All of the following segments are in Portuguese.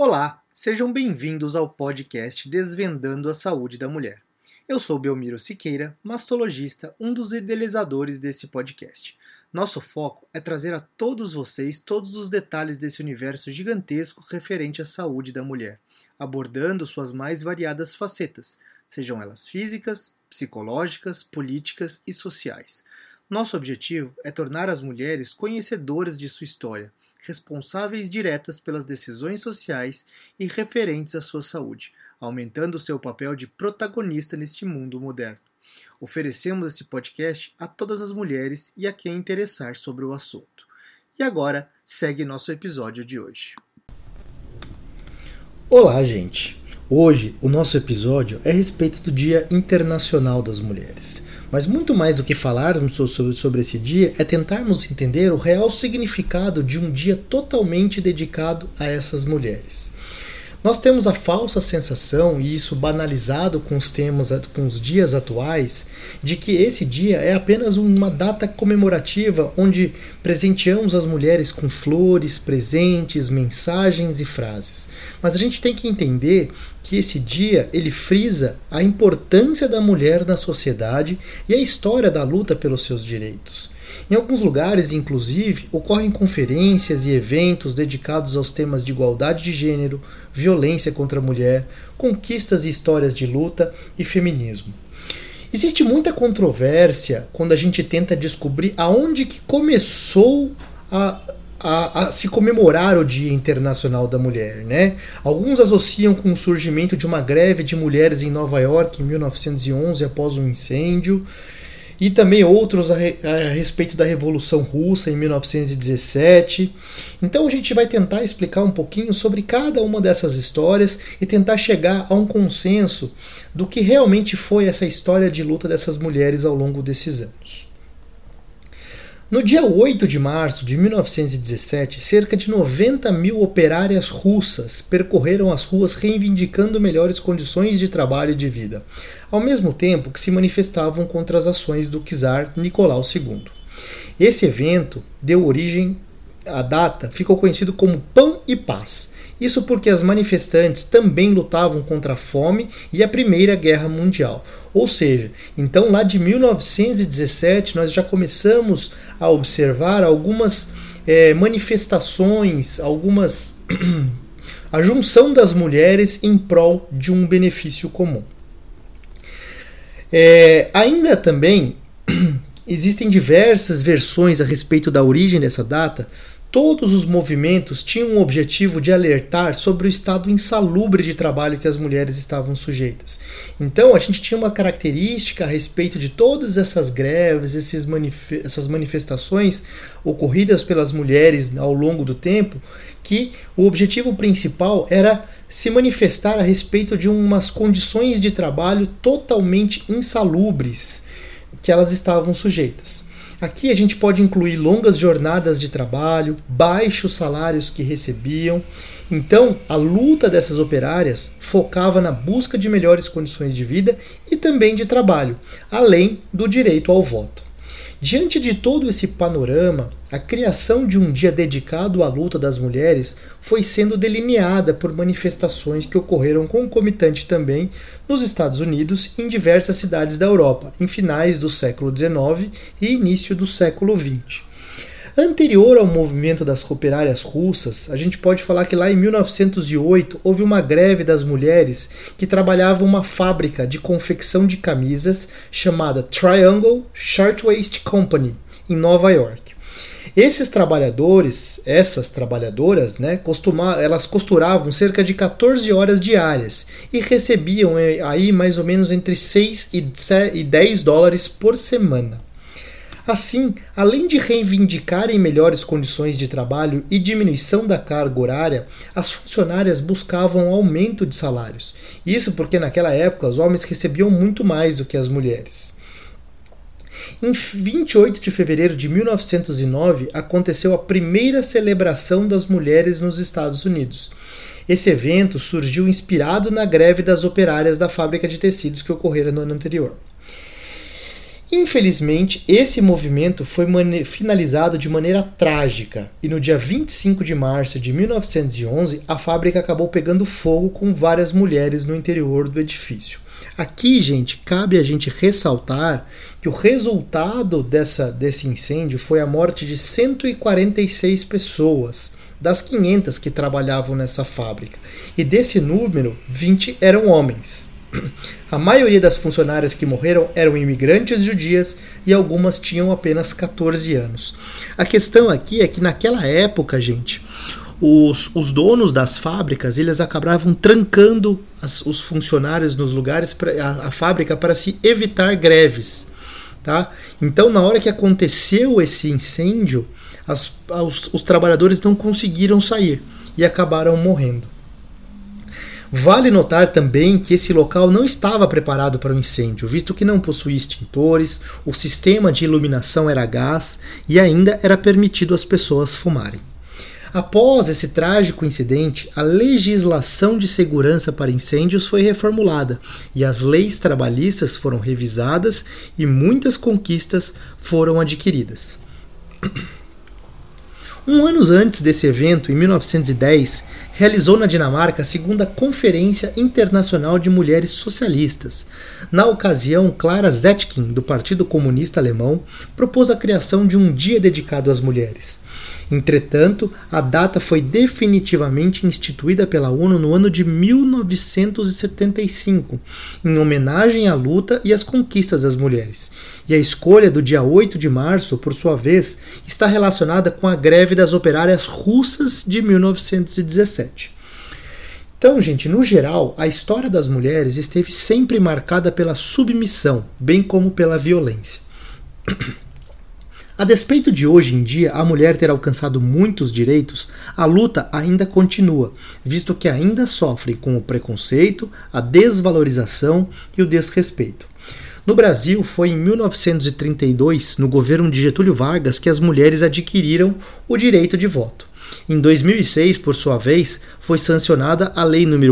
Olá, sejam bem-vindos ao podcast Desvendando a Saúde da Mulher. Eu sou Belmiro Siqueira, mastologista, um dos idealizadores desse podcast. Nosso foco é trazer a todos vocês todos os detalhes desse universo gigantesco referente à saúde da mulher, abordando suas mais variadas facetas, sejam elas físicas, psicológicas, políticas e sociais. Nosso objetivo é tornar as mulheres conhecedoras de sua história, responsáveis diretas pelas decisões sociais e referentes à sua saúde, aumentando seu papel de protagonista neste mundo moderno. Oferecemos esse podcast a todas as mulheres e a quem interessar sobre o assunto. E agora, segue nosso episódio de hoje. Olá, gente! Hoje o nosso episódio é a respeito do Dia Internacional das Mulheres. Mas muito mais do que falarmos sobre, esse dia é tentarmos entender o real significado de um dia totalmente dedicado a essas mulheres. Nós temos a falsa sensação, e isso banalizado com os temas, com os dias atuais, de que esse dia é apenas uma data comemorativa onde presenteamos as mulheres com flores, presentes, mensagens e frases. Mas a gente tem que entender que esse dia ele frisa a importância da mulher na sociedade e a história da luta pelos seus direitos. Em alguns lugares, inclusive, ocorrem conferências e eventos dedicados aos temas de igualdade de gênero, violência contra a mulher, conquistas e histórias de luta e feminismo. Existe muita controvérsia quando a gente tenta descobrir aonde que começou a, a, a, se comemorar o Dia Internacional da Mulher. Né? Alguns associam com o surgimento de uma greve de mulheres em Nova York em 1911 após um incêndio e também outros a, a, respeito da Revolução Russa em 1917. Então a gente vai tentar explicar um pouquinho sobre cada uma dessas histórias e tentar chegar a um consenso do que realmente foi essa história de luta dessas mulheres ao longo desses anos. No dia 8 de março de 1917, cerca de 90 mil operárias russas percorreram as ruas reivindicando melhores condições de trabalho e de vida, ao mesmo tempo que se manifestavam contra as ações do czar Nicolau II. Esse evento deu origem à data, ficou conhecido como Pão e Paz isso porque as manifestantes também lutavam contra a fome e a Primeira Guerra Mundial. Ou seja, então lá de 1917 nós já começamos a observar algumas é, manifestações, algumas. a junção das mulheres em prol de um benefício comum. É, ainda também existem diversas versões a respeito da origem dessa data, Todos os movimentos tinham o objetivo de alertar sobre o estado insalubre de trabalho que as mulheres estavam sujeitas. Então, a gente tinha uma característica a respeito de todas essas greves, manif essas manifestações ocorridas pelas mulheres ao longo do tempo, que o objetivo principal era se manifestar a respeito de umas condições de trabalho totalmente insalubres que elas estavam sujeitas. Aqui a gente pode incluir longas jornadas de trabalho, baixos salários que recebiam. Então, a luta dessas operárias focava na busca de melhores condições de vida e também de trabalho, além do direito ao voto. Diante de todo esse panorama, a criação de um dia dedicado à luta das mulheres foi sendo delineada por manifestações que ocorreram concomitante também nos Estados Unidos e em diversas cidades da Europa, em finais do século XIX e início do século XX. Anterior ao movimento das operárias russas, a gente pode falar que lá em 1908 houve uma greve das mulheres que trabalhavam uma fábrica de confecção de camisas chamada Triangle Shirtwaist Company, em Nova York. Esses trabalhadores, essas trabalhadoras, né, costuma, elas costuravam cerca de 14 horas diárias e recebiam eh, aí mais ou menos entre 6 e 10 dólares por semana. Assim, além de reivindicarem melhores condições de trabalho e diminuição da carga horária, as funcionárias buscavam aumento de salários. Isso porque naquela época os homens recebiam muito mais do que as mulheres. Em 28 de fevereiro de 1909 aconteceu a primeira celebração das mulheres nos Estados Unidos. Esse evento surgiu inspirado na greve das operárias da fábrica de tecidos que ocorrera no ano anterior. Infelizmente, esse movimento foi finalizado de maneira trágica e no dia 25 de março de 1911 a fábrica acabou pegando fogo com várias mulheres no interior do edifício. Aqui, gente, cabe a gente ressaltar que o resultado dessa, desse incêndio foi a morte de 146 pessoas das 500 que trabalhavam nessa fábrica. E desse número, 20 eram homens. A maioria das funcionárias que morreram eram imigrantes judias e algumas tinham apenas 14 anos. A questão aqui é que naquela época, gente, os, os donos das fábricas eles acabavam trancando as, os funcionários nos lugares, pra, a, a fábrica, para se evitar greves. Tá? Então, na hora que aconteceu esse incêndio, as, os, os trabalhadores não conseguiram sair e acabaram morrendo. Vale notar também que esse local não estava preparado para o incêndio, visto que não possuía extintores, o sistema de iluminação era gás e ainda era permitido às pessoas fumarem. Após esse trágico incidente, a legislação de segurança para incêndios foi reformulada e as leis trabalhistas foram revisadas e muitas conquistas foram adquiridas. Um ano antes desse evento, em 1910, realizou na Dinamarca a segunda Conferência Internacional de Mulheres Socialistas. Na ocasião, Clara Zetkin, do Partido Comunista Alemão, propôs a criação de um dia dedicado às mulheres. Entretanto, a data foi definitivamente instituída pela ONU no ano de 1975, em homenagem à luta e às conquistas das mulheres. E a escolha do dia 8 de março, por sua vez, está relacionada com a greve das operárias russas de 1917. Então, gente, no geral, a história das mulheres esteve sempre marcada pela submissão, bem como pela violência. A despeito de hoje em dia a mulher ter alcançado muitos direitos, a luta ainda continua, visto que ainda sofrem com o preconceito, a desvalorização e o desrespeito. No Brasil, foi em 1932, no governo de Getúlio Vargas, que as mulheres adquiriram o direito de voto. Em 2006, por sua vez, foi sancionada a Lei nº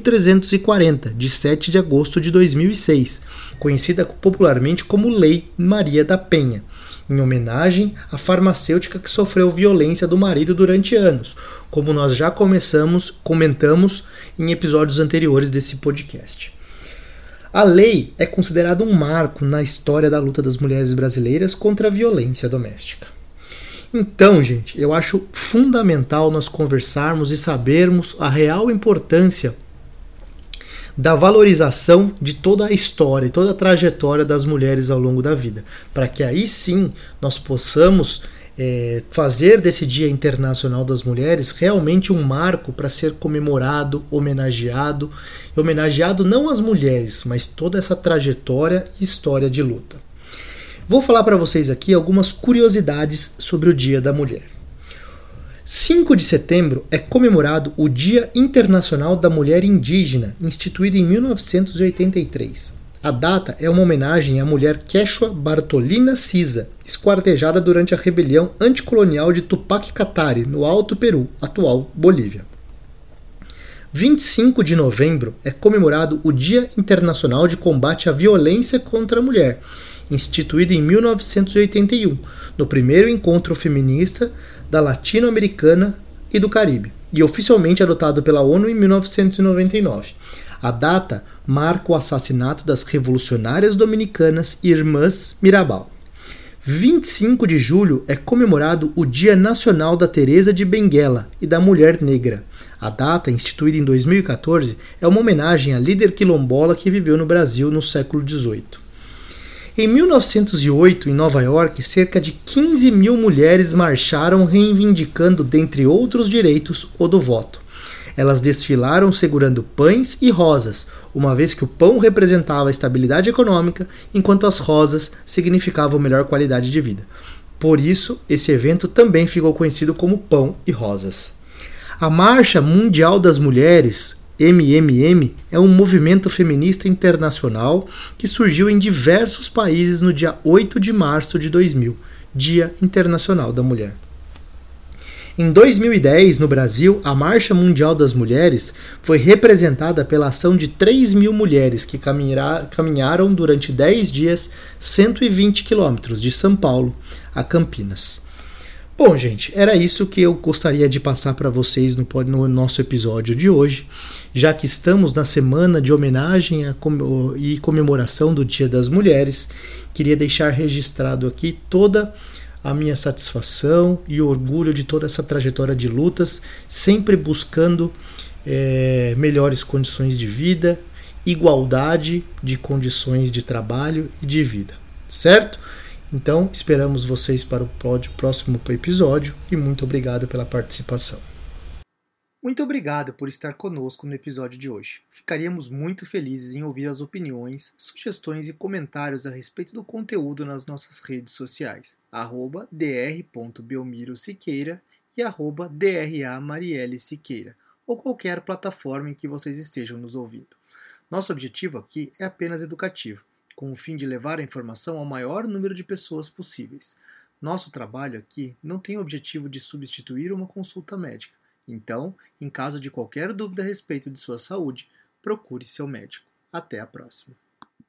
11.340, de 7 de agosto de 2006, conhecida popularmente como Lei Maria da Penha, em homenagem à farmacêutica que sofreu violência do marido durante anos, como nós já começamos, comentamos em episódios anteriores desse podcast. A lei é considerada um marco na história da luta das mulheres brasileiras contra a violência doméstica. Então, gente, eu acho fundamental nós conversarmos e sabermos a real importância da valorização de toda a história e toda a trajetória das mulheres ao longo da vida, para que aí sim nós possamos é, fazer desse Dia Internacional das Mulheres realmente um marco para ser comemorado, homenageado, e homenageado não as mulheres, mas toda essa trajetória e história de luta. Vou falar para vocês aqui algumas curiosidades sobre o Dia da Mulher. 5 de setembro é comemorado o Dia Internacional da Mulher Indígena, instituído em 1983. A data é uma homenagem à mulher Quechua Bartolina Cisa, esquartejada durante a rebelião anticolonial de Tupac Katari, no Alto Peru, atual Bolívia. 25 de novembro é comemorado o Dia Internacional de Combate à Violência contra a Mulher, instituído em 1981, no primeiro encontro feminista da Latino-Americana e do Caribe, e oficialmente adotado pela ONU em 1999. A data marca o assassinato das revolucionárias dominicanas Irmãs Mirabal. 25 de julho é comemorado o Dia Nacional da Teresa de Benguela e da Mulher Negra. A data, instituída em 2014, é uma homenagem à líder quilombola que viveu no Brasil no século XVIII. Em 1908, em Nova York, cerca de 15 mil mulheres marcharam reivindicando, dentre outros direitos, o do voto. Elas desfilaram segurando pães e rosas, uma vez que o pão representava a estabilidade econômica, enquanto as rosas significavam melhor qualidade de vida. Por isso, esse evento também ficou conhecido como Pão e Rosas. A Marcha Mundial das Mulheres, MMM é um movimento feminista internacional que surgiu em diversos países no dia 8 de março de 2000, Dia Internacional da Mulher. Em 2010, no Brasil, a Marcha Mundial das Mulheres foi representada pela ação de 3 mil mulheres que caminharam durante 10 dias 120 quilômetros de São Paulo a Campinas. Bom, gente, era isso que eu gostaria de passar para vocês no, no, nosso episódio de hoje, já que estamos na semana de homenagem e comemoração do Dia das Mulheres. Queria deixar registrado aqui toda a minha satisfação e orgulho de toda essa trajetória de lutas, sempre buscando é, melhores condições de vida, igualdade de condições de trabalho e de vida, certo? Então, esperamos vocês para o próximo episódio e muito obrigado pela participação. Muito obrigado por estar conosco no episódio de hoje. Ficaríamos muito felizes em ouvir as opiniões, sugestões e comentários a respeito do conteúdo nas nossas redes sociais, arroba dr.belmirosiqueira e arroba dramarielle ou qualquer plataforma em que vocês estejam nos ouvindo. Nosso objetivo aqui é apenas educativo com o fim de levar a informação ao maior número de pessoas possíveis. Nosso trabalho aqui não tem o objetivo de substituir uma consulta médica. Então, em caso de qualquer dúvida a respeito de sua saúde, procure seu médico. Até a próxima.